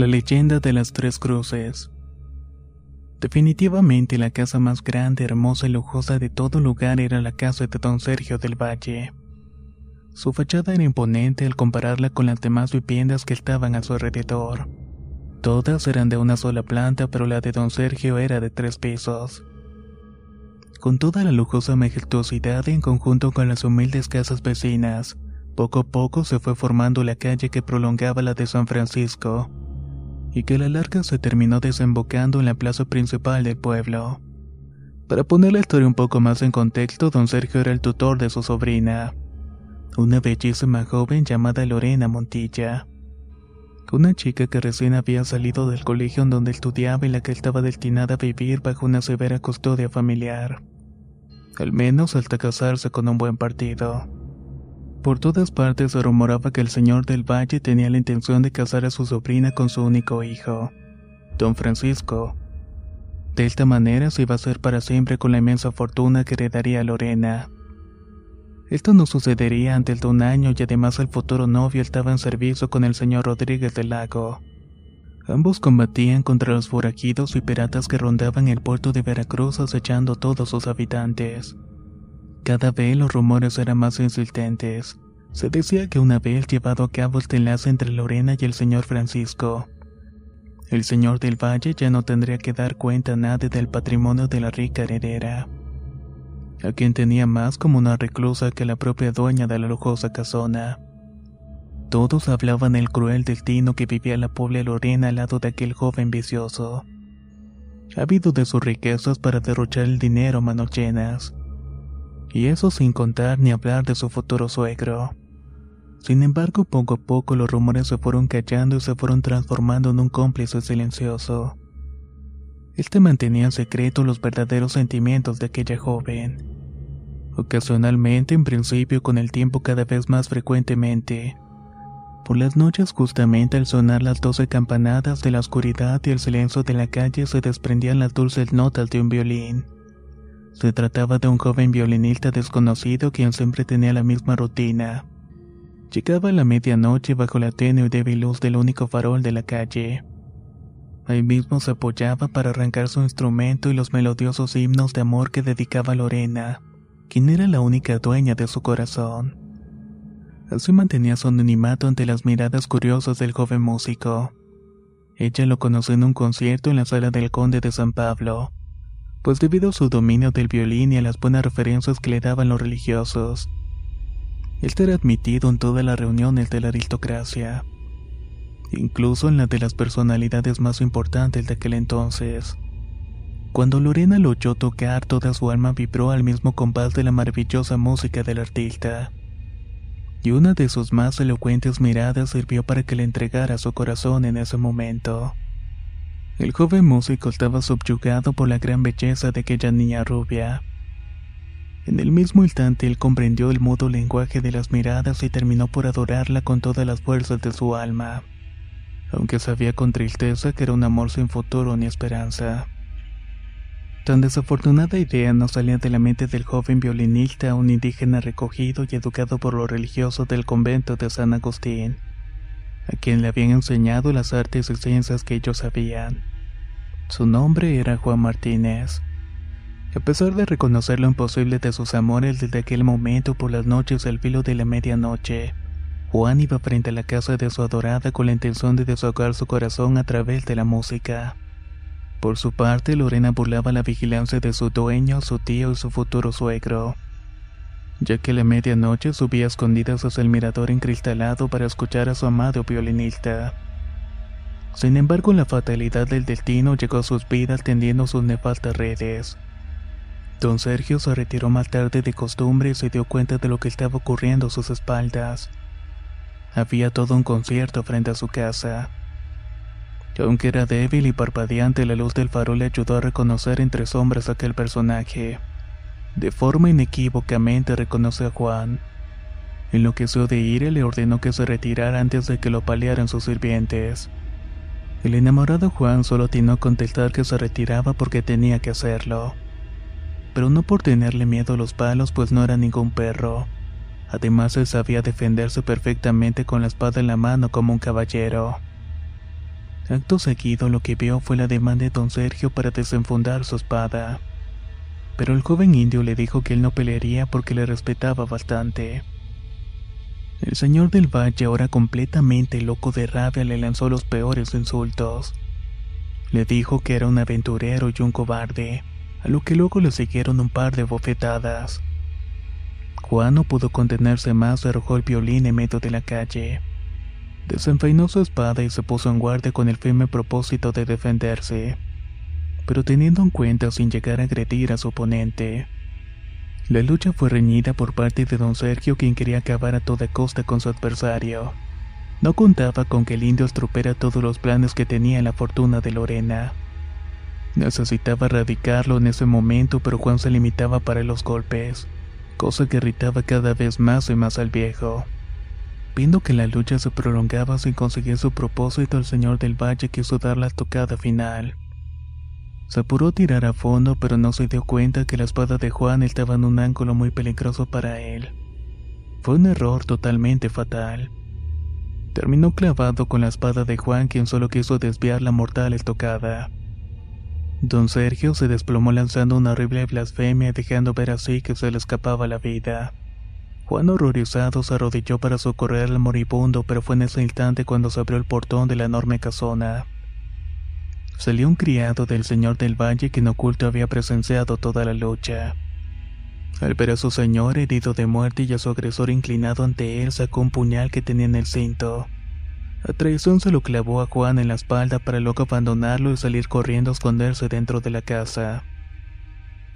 La leyenda de las tres cruces. Definitivamente la casa más grande, hermosa y lujosa de todo lugar era la casa de don Sergio del Valle. Su fachada era imponente al compararla con las demás viviendas que estaban a su alrededor. Todas eran de una sola planta, pero la de don Sergio era de tres pisos. Con toda la lujosa majestuosidad en conjunto con las humildes casas vecinas, poco a poco se fue formando la calle que prolongaba la de San Francisco, y que a la larga se terminó desembocando en la plaza principal del pueblo. Para poner la historia un poco más en contexto, don Sergio era el tutor de su sobrina, una bellísima joven llamada Lorena Montilla. Una chica que recién había salido del colegio en donde estudiaba y la que estaba destinada a vivir bajo una severa custodia familiar. Al menos hasta casarse con un buen partido. Por todas partes se rumoraba que el señor del Valle tenía la intención de casar a su sobrina con su único hijo, don Francisco. De esta manera se iba a hacer para siempre con la inmensa fortuna que heredaría Lorena. Esto no sucedería antes de un año y además el futuro novio estaba en servicio con el señor Rodríguez del Lago. Ambos combatían contra los forajidos y piratas que rondaban el puerto de Veracruz acechando a todos sus habitantes. Cada vez los rumores eran más insistentes. Se decía que una vez llevado a cabo este enlace entre Lorena y el señor Francisco, el señor del Valle ya no tendría que dar cuenta a nadie del patrimonio de la rica heredera, a quien tenía más como una reclusa que la propia dueña de la lujosa casona. Todos hablaban del cruel destino que vivía la pobre Lorena al lado de aquel joven vicioso. Ávido de sus riquezas para derrochar el dinero a manos llenas y eso sin contar ni hablar de su futuro suegro. Sin embargo, poco a poco los rumores se fueron callando y se fueron transformando en un cómplice silencioso. Este mantenía en secreto los verdaderos sentimientos de aquella joven. Ocasionalmente, en principio, con el tiempo cada vez más frecuentemente. Por las noches, justamente al sonar las doce campanadas de la oscuridad y el silencio de la calle, se desprendían las dulces notas de un violín. Se trataba de un joven violinista desconocido quien siempre tenía la misma rutina. Llegaba a la medianoche bajo la tenue y débil luz del único farol de la calle. Ahí mismo se apoyaba para arrancar su instrumento y los melodiosos himnos de amor que dedicaba a Lorena, quien era la única dueña de su corazón. Así mantenía su anonimato ante las miradas curiosas del joven músico. Ella lo conoció en un concierto en la sala del conde de San Pablo pues debido a su dominio del violín y a las buenas referencias que le daban los religiosos, este era admitido en todas las reuniones de la aristocracia, incluso en la de las personalidades más importantes de aquel entonces. Cuando Lorena lo oyó tocar, toda su alma vibró al mismo compás de la maravillosa música del artista. Y una de sus más elocuentes miradas sirvió para que le entregara su corazón en ese momento. El joven músico estaba subyugado por la gran belleza de aquella niña rubia. En el mismo instante él comprendió el mudo lenguaje de las miradas y terminó por adorarla con todas las fuerzas de su alma, aunque sabía con tristeza que era un amor sin futuro ni esperanza. Tan desafortunada idea no salía de la mente del joven violinista, un indígena recogido y educado por los religiosos del convento de San Agustín, a quien le habían enseñado las artes y ciencias que ellos sabían. Su nombre era Juan Martínez, A pesar de reconocer lo imposible de sus amores desde aquel momento por las noches al filo de la medianoche, Juan iba frente a la casa de su adorada con la intención de desahogar su corazón a través de la música. Por su parte, Lorena burlaba la vigilancia de su dueño, su tío y su futuro suegro, ya que a la medianoche subía escondidas hacia el mirador encristalado para escuchar a su amado violinista. Sin embargo, la fatalidad del destino llegó a sus vidas tendiendo sus nefastas redes. Don Sergio se retiró más tarde de costumbre y se dio cuenta de lo que estaba ocurriendo a sus espaldas. Había todo un concierto frente a su casa. Aunque era débil y parpadeante, la luz del farol le ayudó a reconocer entre sombras aquel personaje. De forma inequívocamente reconoció a Juan. Enloqueció de ira le ordenó que se retirara antes de que lo paliaran sus sirvientes. El enamorado Juan solo atinó a contestar que se retiraba porque tenía que hacerlo. Pero no por tenerle miedo a los palos, pues no era ningún perro. Además, él sabía defenderse perfectamente con la espada en la mano como un caballero. Acto seguido lo que vio fue la demanda de don Sergio para desenfundar su espada. Pero el joven indio le dijo que él no pelearía porque le respetaba bastante. El señor del valle, ahora completamente loco de rabia, le lanzó los peores insultos. Le dijo que era un aventurero y un cobarde, a lo que luego le siguieron un par de bofetadas. Juan no pudo contenerse más y arrojó el violín en medio de la calle. Desenvainó su espada y se puso en guardia con el firme propósito de defenderse, pero teniendo en cuenta sin llegar a agredir a su oponente. La lucha fue reñida por parte de don Sergio quien quería acabar a toda costa con su adversario. No contaba con que el indio estropera todos los planes que tenía en la fortuna de Lorena. Necesitaba erradicarlo en ese momento, pero Juan se limitaba para los golpes, cosa que irritaba cada vez más y más al viejo. Viendo que la lucha se prolongaba sin conseguir su propósito, el señor del valle quiso dar la tocada final. Se apuró a tirar a fondo, pero no se dio cuenta que la espada de Juan estaba en un ángulo muy peligroso para él. Fue un error totalmente fatal. Terminó clavado con la espada de Juan, quien solo quiso desviar la mortal estocada. Don Sergio se desplomó lanzando una horrible blasfemia, dejando ver así que se le escapaba la vida. Juan horrorizado se arrodilló para socorrer al moribundo, pero fue en ese instante cuando se abrió el portón de la enorme casona. Salió un criado del señor del valle que en oculto había presenciado toda la lucha. Al ver a su señor herido de muerte y a su agresor inclinado ante él, sacó un puñal que tenía en el cinto. A traición se lo clavó a Juan en la espalda para luego abandonarlo y salir corriendo a esconderse dentro de la casa.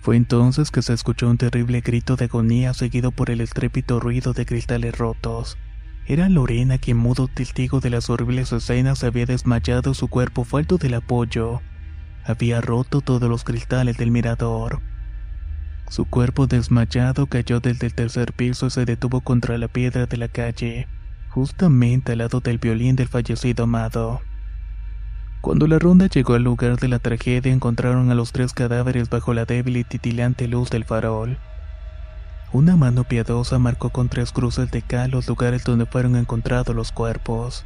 Fue entonces que se escuchó un terrible grito de agonía seguido por el estrépito ruido de cristales rotos. Era Lorena quien mudo testigo de las horribles escenas había desmayado su cuerpo falto del apoyo. Había roto todos los cristales del mirador. Su cuerpo desmayado cayó desde el tercer piso y se detuvo contra la piedra de la calle, justamente al lado del violín del fallecido amado. Cuando la ronda llegó al lugar de la tragedia encontraron a los tres cadáveres bajo la débil y titilante luz del farol. Una mano piadosa marcó con tres cruces de cal los lugares donde fueron encontrados los cuerpos.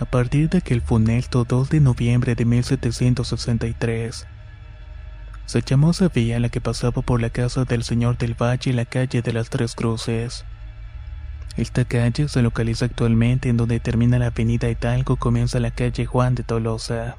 A partir de aquel funesto 2 de noviembre de 1763, se llamó esa la que pasaba por la casa del señor del Valle y la calle de las Tres Cruces. Esta calle se localiza actualmente en donde termina la avenida Hidalgo comienza la calle Juan de Tolosa.